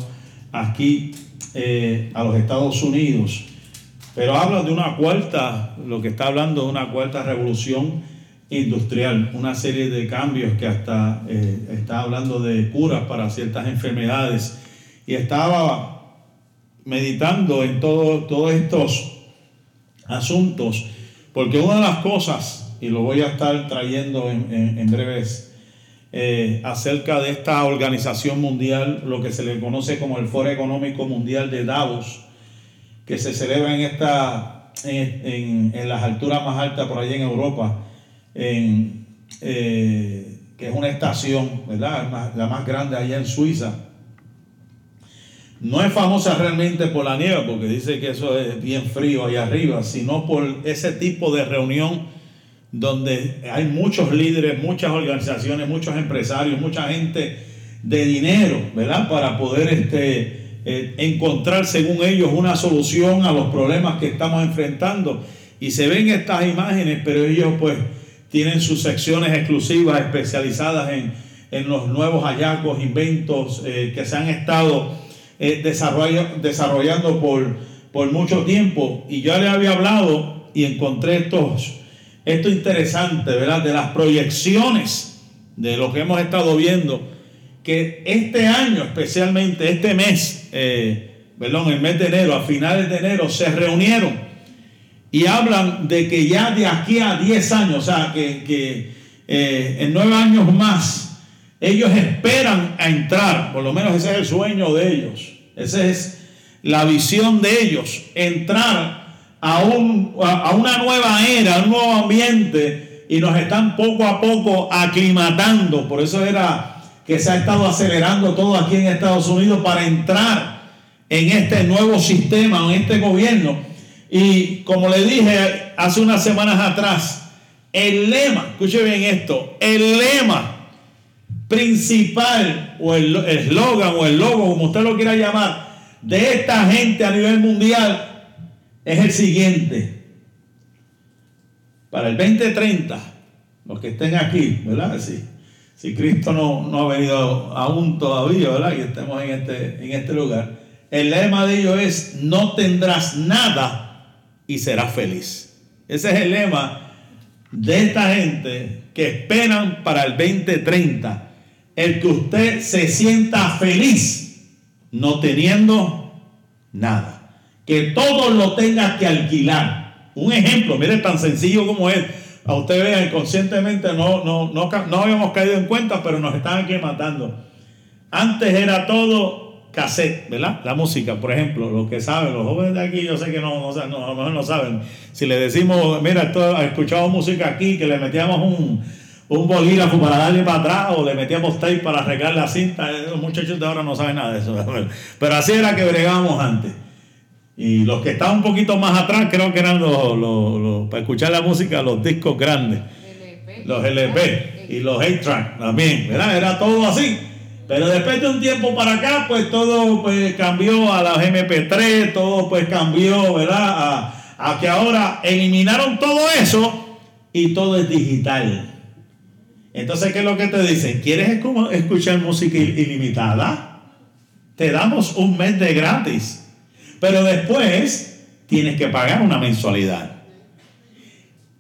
aquí eh, a los Estados Unidos. Pero habla de una cuarta, lo que está hablando de una cuarta revolución industrial, una serie de cambios que hasta eh, está hablando de curas para ciertas enfermedades. Y estaba meditando en todo, todos estos asuntos porque una de las cosas, y lo voy a estar trayendo en, breves eh, acerca de esta organización mundial, lo que se le conoce como el Foro Económico Mundial de Davos, que se celebra en, esta, en, las alturas más altas por allá en Europa, en, eh, que es una estación, ¿verdad? La más grande allá en Suiza. No es famosa realmente por la nieve, porque dice que eso es bien frío allá arriba, sino por ese tipo de reunión donde hay muchos líderes, muchas organizaciones, muchos empresarios, mucha gente de dinero, ¿verdad? Para poder este, eh, encontrar, según ellos, una solución a los problemas que estamos enfrentando. Y se ven estas imágenes, pero ellos pues tienen sus secciones exclusivas, especializadas en, en los nuevos hallazgos, inventos eh, que se han estado eh, desarrollando por, por mucho tiempo. Y yo le había hablado y encontré estos esto interesante, ¿verdad? De las proyecciones de lo que hemos estado viendo, que este año, especialmente este mes, eh, perdón, el mes de enero, a finales de enero, se reunieron y hablan de que ya de aquí a 10 años, o sea, que, eh, en 9 años más, ellos esperan a entrar, por lo menos ese es el sueño de ellos, esa es la visión de ellos, entrar a, un, a una nueva era, a un nuevo ambiente y nos están poco a poco aclimatando. Por eso era que se ha estado acelerando todo aquí en Estados Unidos para entrar en este nuevo sistema, en este gobierno. Y como le dije hace unas semanas atrás, el lema, escuche bien esto, el lema principal o el eslogan o el logo, como usted lo quiera llamar, de esta gente a nivel mundial es el siguiente. Para el 2030, los que estén aquí, ¿verdad? Si, si Cristo no, no, ha venido aún todavía, ¿verdad? Y estemos en este, en este lugar. El lema de ellos es, no tendrás nada y serás feliz. Ese es el lema de esta gente que esperan para el 2030. El que usted se sienta feliz no teniendo nada que todo lo tenga que alquilar. Un ejemplo, mire, tan sencillo como es. A usted vea, inconscientemente no, no, no, no habíamos caído en cuenta, pero nos están aquí matando. Antes era todo cassette, ¿verdad? La música, por ejemplo, los que saben, los jóvenes de aquí, yo sé que no, no, lo mejor no saben. Si le decimos, mira, esto, escuchado música aquí, que le metíamos un, un bolígrafo para darle para atrás o le metíamos tape para arreglar la cinta, los muchachos de ahora no saben nada de eso. Pero así era que bregábamos antes. Y los que estaban un poquito más atrás, creo que eran los, para escuchar la música, los discos grandes. Los LP y los 8-track también, ¿verdad? Era todo así. Pero después de un tiempo para acá, pues todo pues, cambió a las MP3, todo pues cambió, ¿verdad? A, a que ahora eliminaron todo eso y todo es digital. Entonces, ¿qué es lo que te dicen? ¿Quieres escuchar música ilimitada? Te damos un mes de gratis. Pero después tienes que pagar una mensualidad.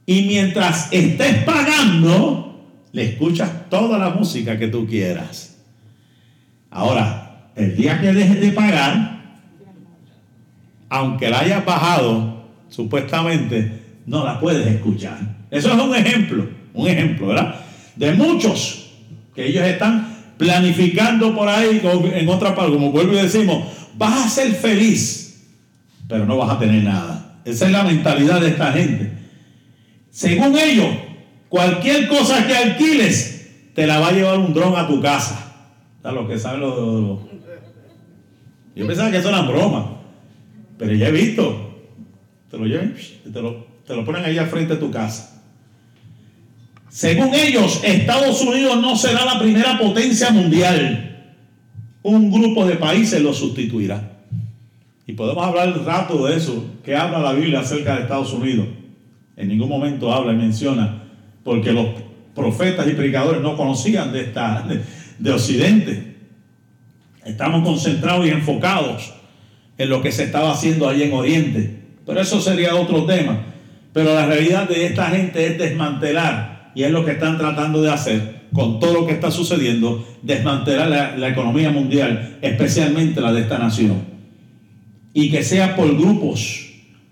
Y mientras estés pagando, le escuchas toda la música que tú quieras. Ahora, el día que dejes de pagar, aunque la hayas bajado, supuestamente, no la puedes escuchar. Eso es un ejemplo, un ejemplo, ¿verdad? De muchos que ellos están planificando por ahí, en otra parte, como vuelvo y decimos, vas a ser feliz pero no vas a tener nada. Esa es la mentalidad de esta gente. Según ellos, cualquier cosa que alquiles te la va a llevar un dron a tu casa. lo que saben los, Yo pensaba que eso era broma, pero ya he visto. Te lo lleven, te lo, te lo ponen ahí al frente de tu casa. Según ellos, Estados Unidos no será la primera potencia mundial. Un grupo de países lo sustituirá. Y podemos hablar un rato de eso. ¿Qué habla la Biblia acerca de Estados Unidos? En ningún momento habla y menciona, porque los profetas y predicadores no conocían de, esta, de, Occidente. Estamos concentrados y enfocados en lo que se estaba haciendo allí en Oriente. Pero eso sería otro tema. Pero la realidad de esta gente es desmantelar, y es lo que están tratando de hacer con todo lo que está sucediendo, desmantelar la economía mundial, especialmente la de esta nación y que sea por grupos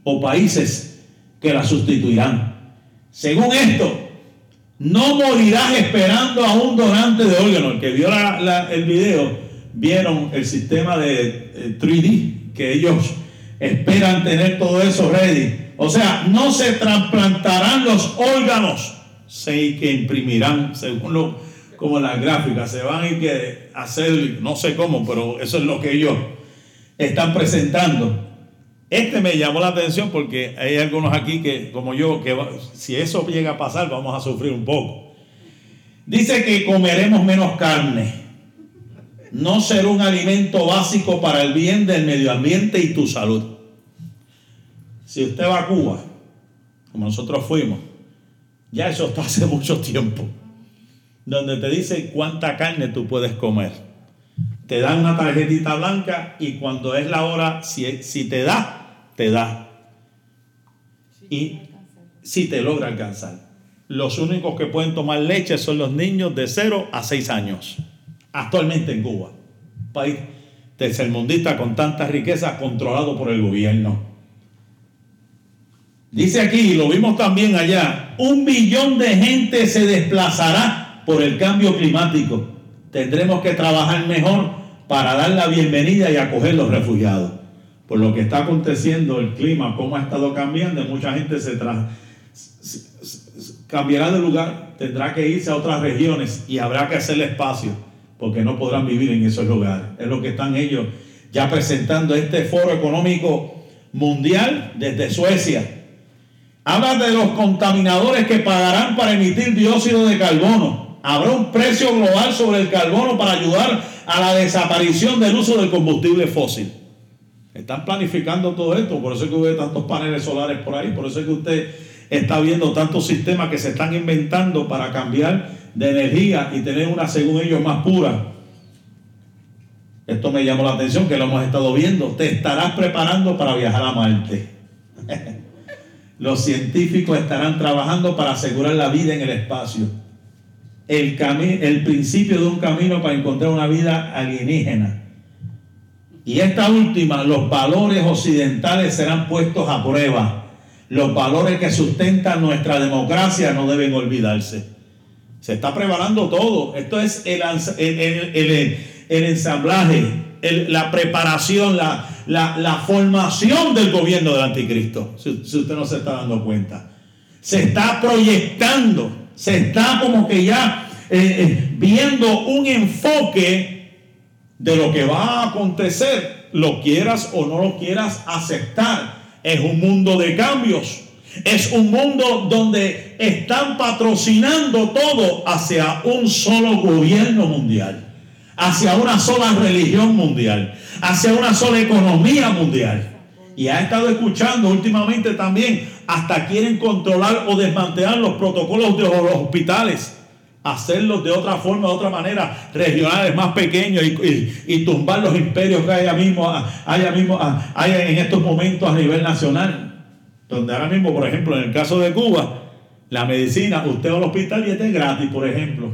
o países que la sustituirán. Según esto, No morirás esperando a un donante de órganos. El que vio el video, vieron el sistema de eh, 3D, que ellos esperan tener todo eso ready. O sea, no se trasplantarán los órganos, se que imprimirán, según lo, como las gráficas, se van ir que hacer, no sé cómo, pero eso es lo que ellos están presentando. Este me llamó la atención porque hay algunos aquí que, como yo, que si eso llega a pasar, vamos a sufrir un poco. Dice que comeremos menos carne. No será un alimento básico para el bien del medio ambiente y tu salud. Si usted va a Cuba, como nosotros fuimos, ya eso está hace mucho tiempo, donde te dice cuánta carne tú puedes comer. Te dan una tarjetita blanca y cuando es la hora, si, te da, te da. Y si te logra alcanzar. Los únicos que pueden tomar leche son los niños de 0 a 6 años. Actualmente en Cuba. País tercermundista con tantas riquezas controlado por el gobierno. Dice aquí, y lo vimos también allá, un billón de gente se desplazará por el cambio climático. Tendremos que trabajar mejor para dar la bienvenida y acoger los refugiados. Por lo que está aconteciendo, el clima, cómo ha estado cambiando, mucha gente se cambiará de lugar, tendrá que irse a otras regiones y habrá que hacerle espacio, porque no podrán vivir en esos lugares. Es lo que están ellos ya presentando este foro económico mundial desde Suecia. Habla de los contaminadores que pagarán para emitir dióxido de carbono. Habrá un precio global sobre el carbono para ayudar a la desaparición del uso del combustible fósil. Están planificando todo esto, por eso es que ve tantos paneles solares por ahí, por eso es que usted está viendo tantos sistemas que se están inventando para cambiar de energía y tener una, según ellos, más pura. Esto me llamó la atención, que lo hemos estado viendo. Te estarás preparando para viajar a Marte. Los científicos estarán trabajando para asegurar la vida en el espacio. El, el principio de un camino para encontrar una vida alienígena. Y esta última, los valores occidentales serán puestos a prueba. Los valores que sustentan nuestra democracia no deben olvidarse. Se está preparando todo. Esto es el, el- el- ensamblaje, la preparación, la, la- formación del gobierno del anticristo. Si, si usted no se está dando cuenta. Se está proyectando, se está como que ya eh, eh, viendo un enfoque de lo que va a acontecer, lo quieras o no lo quieras aceptar. Es un mundo de cambios. Es un mundo donde están patrocinando todo hacia un solo gobierno mundial, hacia una sola religión mundial, hacia una sola economía mundial. Y ha estado escuchando últimamente también, hasta quieren controlar o desmantelar los protocolos de los hospitales hacerlos de otra forma, de otra manera, regionales más pequeños y, y- tumbar los imperios que hay mismo, mismo en estos momentos a nivel nacional. Donde ahora mismo, por ejemplo, en el caso de Cuba, la medicina, usted va al hospital y este es gratis, por ejemplo.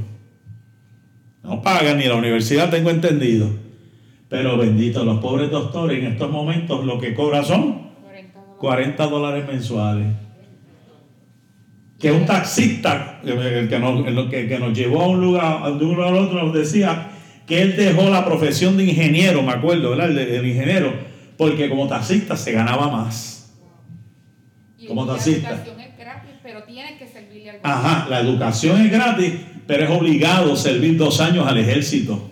No pagan ni la universidad, tengo entendido. Pero bendito, los pobres doctores en estos momentos lo que cobran son 40 dólares mensuales que un taxista el que, nos, el que- que nos llevó a un lugar, de un lugar a otro, nos decía que él dejó la profesión de ingeniero, me acuerdo, ¿verdad? El, de- el ingeniero, porque como taxista se ganaba más. Como La taxista. educación es gratis, pero tiene que servirle al Ajá, la educación es gratis, pero es obligado servir dos años al ejército.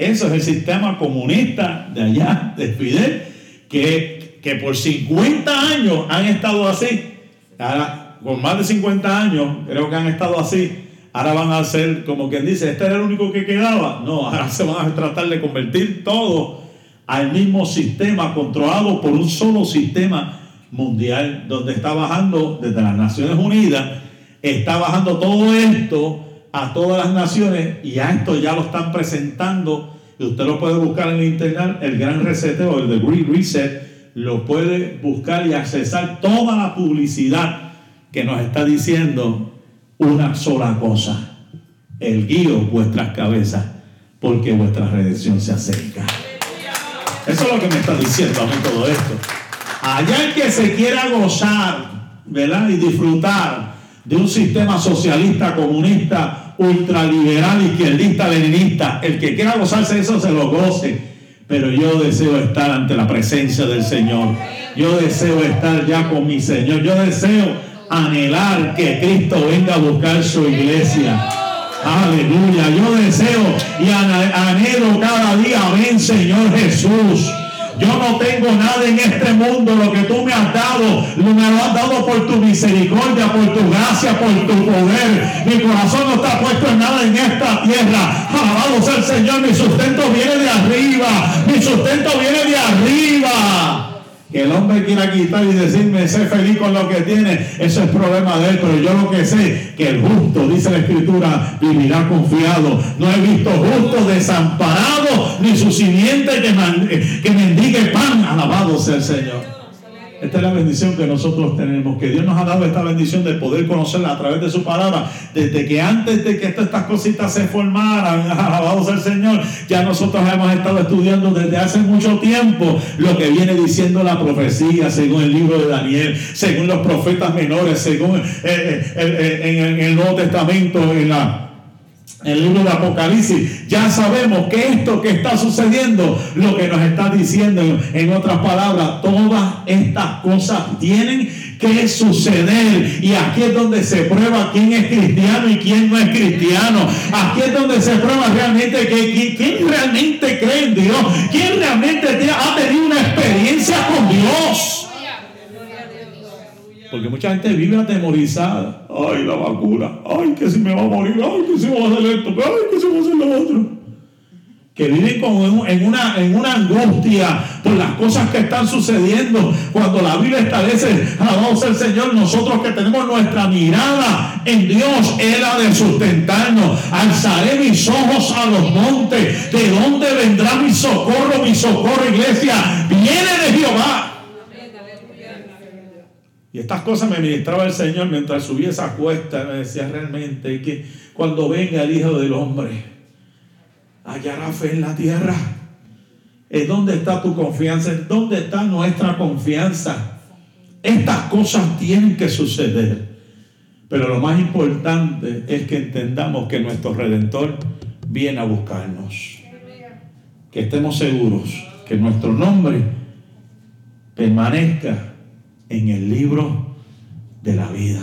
Eso es el sistema comunista de allá, de Fidel, que, que por 50 años han estado así. Ahora, con más de 50 años, creo que han estado así. Ahora van a ser, como quien dice, este era el único que quedaba. No, ahora se van a tratar de convertir todo al mismo sistema, controlado por un solo sistema mundial, donde está bajando desde las Naciones Unidas, está bajando todo esto a todas las naciones y a esto ya lo están presentando. Y usted lo puede buscar en el internet, el gran reseteo, el de Great Reset, lo puede buscar y accesar toda la publicidad que nos está diciendo una sola cosa. El guío vuestras cabezas, porque vuestra redención se acerca. Eso es lo que me está diciendo a mí todo esto. Allá el que se quiera gozar, ¿verdad? Y disfrutar de un sistema socialista, comunista, ultraliberal, izquierdista, leninista. El que quiera gozarse de eso se lo goce. Pero yo deseo estar ante la presencia del Señor. Yo deseo estar ya con mi Señor. Yo deseo anhelar que Cristo venga a buscar su iglesia. Aleluya. Yo deseo y anhelo cada día. Amén, Señor Jesús. Yo no tengo nada en este mundo. Lo que tú me has dado, me lo has dado por tu misericordia, por tu gracia, por tu poder. Mi corazón no está puesto en nada en esta tierra. Alabado sea el Señor. Mi sustento viene de arriba. Mi sustento viene de arriba. Que el hombre quiera quitar y decirme, sé feliz con lo que tiene, eso es problema de él. Pero yo lo que sé, que el justo, dice la Escritura, vivirá confiado. No he visto justo desamparado, ni su simiente que, que mendigue pan. Alabado sea el Señor. Esta es la bendición que nosotros tenemos, que Dios nos ha dado esta bendición de poder conocerla a través de su palabra, desde que antes de que estas cositas se formaran, alabado sea el Señor, ya nosotros hemos estado estudiando desde hace mucho tiempo lo que viene diciendo la profecía, según el libro de Daniel, según los profetas menores, según eh, eh, eh, en el Nuevo Testamento, en la el libro de Apocalipsis, ya sabemos que esto que está sucediendo, lo que nos está diciendo, en otras palabras, todas estas cosas tienen que suceder. Y aquí es donde se prueba quién es cristiano y quién no es cristiano. Aquí es donde se prueba realmente que, quién realmente cree en Dios, quién realmente ha tenido una experiencia con Dios. Porque mucha gente vive atemorizada. Ay, la vacuna. Ay, que si me va a morir. Ay, que si me va a hacer esto. Ay, que si me va a hacer lo otro. Que viven como en una, en una angustia por las cosas que están sucediendo. Cuando la Biblia establece, alabamos al Señor, nosotros que tenemos nuestra mirada en Dios, Él ha de sustentarnos. Alzaré mis ojos a los montes. ¿De dónde vendrá mi socorro? Mi socorro, iglesia. Viene de Jehová y estas cosas me ministraba el Señor mientras subía esa cuesta. Me decía realmente que cuando venga el Hijo del Hombre, hallará fe en la tierra. ¿En dónde está tu confianza? ¿En dónde está nuestra confianza? Estas cosas tienen que suceder. Pero lo más importante es que entendamos que nuestro Redentor viene a buscarnos. Que estemos seguros que nuestro nombre permanezca en el libro de la vida.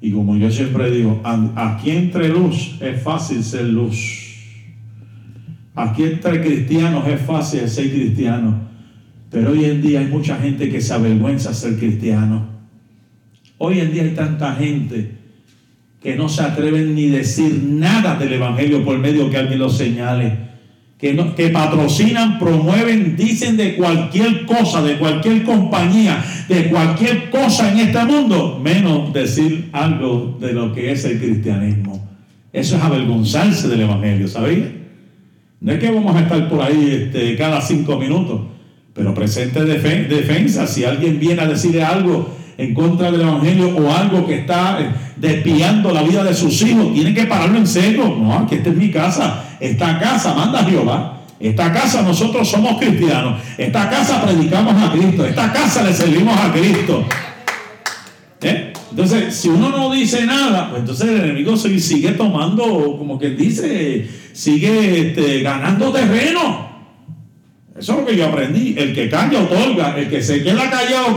Y como yo siempre digo, aquí entre luz es fácil ser luz. Aquí entre cristianos es fácil ser cristiano. Pero hoy en día hay mucha gente que se avergüenza ser cristiano. Hoy en día hay tanta gente que no se atreven ni decir nada del Evangelio por medio que alguien lo señale que, patrocinan, promueven, dicen de cualquier cosa, de cualquier compañía, de cualquier cosa en este mundo, menos decir algo de lo que es el cristianismo. Eso es avergonzarse del Evangelio, ¿sabéis? No es que vamos a estar por ahí este, cada cinco minutos, pero presente defensa. Si alguien viene a decirle algo en contra del Evangelio o algo que está eh, despiando la vida de sus hijos, tiene que pararlo en seco. No, aquí esta es mi casa. Esta casa manda Jehová. Esta casa nosotros somos cristianos. Esta casa predicamos a Cristo. Esta casa le servimos a Cristo. ¿Eh? Entonces, si uno no dice nada, pues entonces el enemigo sigue tomando, como que dice, sigue este, ganando terreno. Eso es lo que yo aprendí. El que calla otorga. El que se queda callado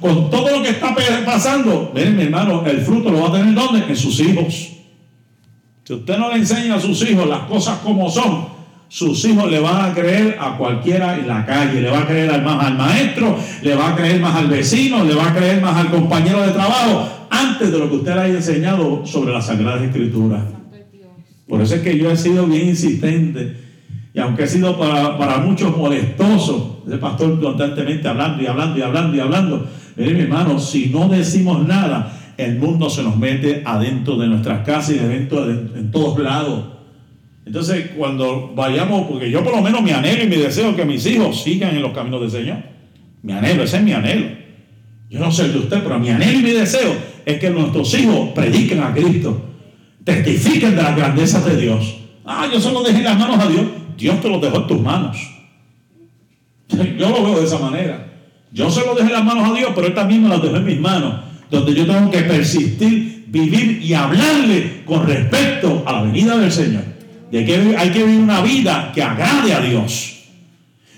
con, todo lo que está pasando. Miren, mi hermano, el fruto lo va a tener ¿dónde? En sus hijos. Si usted no le enseña a sus hijos las cosas como son, sus hijos le van a creer a cualquiera en la calle, le va a creer más al maestro, le va a creer más al vecino, le va a creer más al compañero de trabajo, antes de lo que usted le haya enseñado sobre las Sagradas Escrituras. Por eso es que yo he sido bien insistente y aunque ha sido para, muchos molestoso, el pastor constantemente hablando y hablando y hablando y hablando, mire mi hermano, si no decimos nada, el mundo se nos mete adentro de nuestras casas y adentro en todos lados. Entonces, cuando vayamos, porque yo por lo menos mi anhelo y mi deseo que mis hijos sigan en los caminos del Señor. Mi anhelo, ese es mi anhelo. Yo no sé de usted, pero mi anhelo y mi deseo es que nuestros hijos prediquen a Cristo, testifiquen de las grandezas de Dios. Ah, yo solo dejé las manos a Dios. Dios te lo dejó en tus manos. Yo lo veo de esa manera. Yo se lo dejé las manos a Dios, pero Él también las dejó en mis manos. Donde yo tengo que persistir vivir y hablarle con respecto a la venida del Señor. De que hay que vivir una vida que agrade a Dios.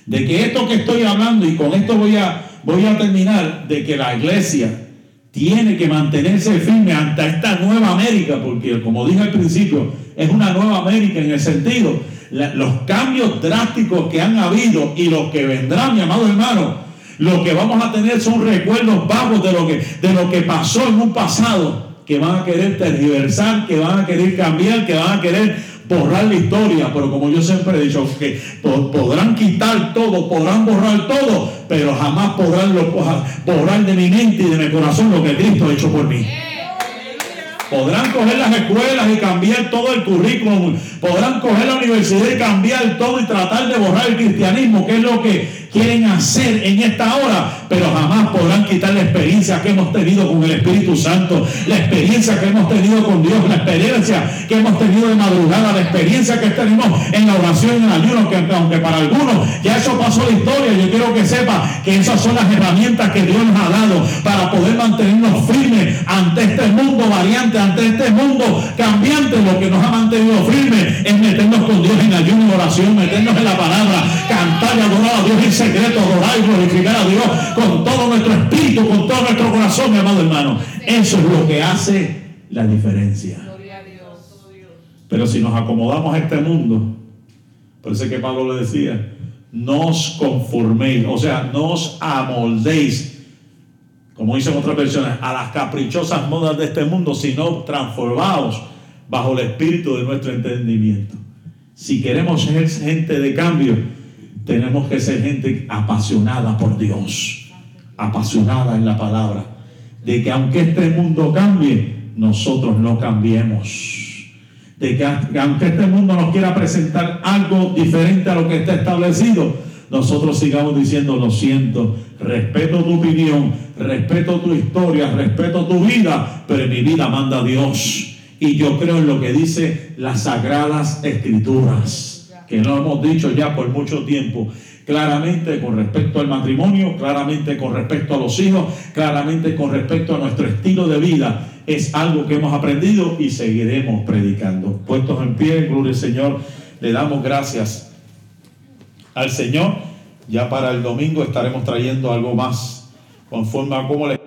De que esto que estoy hablando, y con esto voy a, voy a terminar, de que la iglesia tiene que mantenerse firme ante esta nueva América, porque como dije al principio, es una nueva América en el sentido, los cambios drásticos que han habido y los que vendrán, mi amado hermano, lo que vamos a tener son recuerdos vagos de lo que, de lo que pasó en un pasado, que van a querer tergiversar, que van a querer cambiar, que van a querer borrar la historia, pero como yo siempre he dicho, que podrán quitar todo, podrán borrar todo, pero jamás podrán borrar de mi mente y de mi corazón lo que Cristo ha hecho por mí. Podrán coger las escuelas y cambiar todo el currículum. Podrán coger la universidad y cambiar todo y tratar de borrar el cristianismo, que es lo que quieren hacer en esta hora, pero jamás podrán quitar la experiencia que hemos tenido con el Espíritu Santo, la experiencia que hemos tenido con Dios, la experiencia que hemos tenido de madrugada, la experiencia que tenemos en la oración y en el ayuno, que aunque para algunos ya eso pasó la historia, yo quiero que sepa que esas son las herramientas que Dios nos ha dado para poder mantenernos firmes ante este mundo variante, ante este mundo cambiante. Lo que nos ha mantenido firmes es meternos con Dios en ayuno y oración, meternos en la palabra, cantar y adorar a Dios y secreto, adorar y glorificar a Dios con todo nuestro espíritu, con todo nuestro corazón, mi amado hermano. Eso es lo que hace la diferencia. Pero si nos acomodamos a este mundo, por eso que Pablo le decía, no os conforméis, o sea, no os amoldéis, como dicen otras versiones, a las caprichosas modas de este mundo, sino transformaos bajo el espíritu de nuestro entendimiento. Si queremos ser gente de cambio, tenemos que ser gente apasionada por Dios, apasionada en la palabra, de que aunque este mundo cambie, nosotros no cambiemos. De que aunque este mundo nos quiera presentar algo diferente a lo que está establecido, nosotros sigamos diciendo, lo siento, respeto tu opinión, respeto tu historia, respeto tu vida, pero mi vida manda Dios. Y yo creo en lo que dice las sagradas escrituras que lo hemos dicho ya por mucho tiempo, claramente con respecto al matrimonio, claramente con respecto a los hijos, claramente con respecto a nuestro estilo de vida. Es algo que hemos aprendido y seguiremos predicando. Puestos en pie, gloria al Señor, le damos gracias al Señor. Ya para el domingo estaremos trayendo algo más conforme a cómo le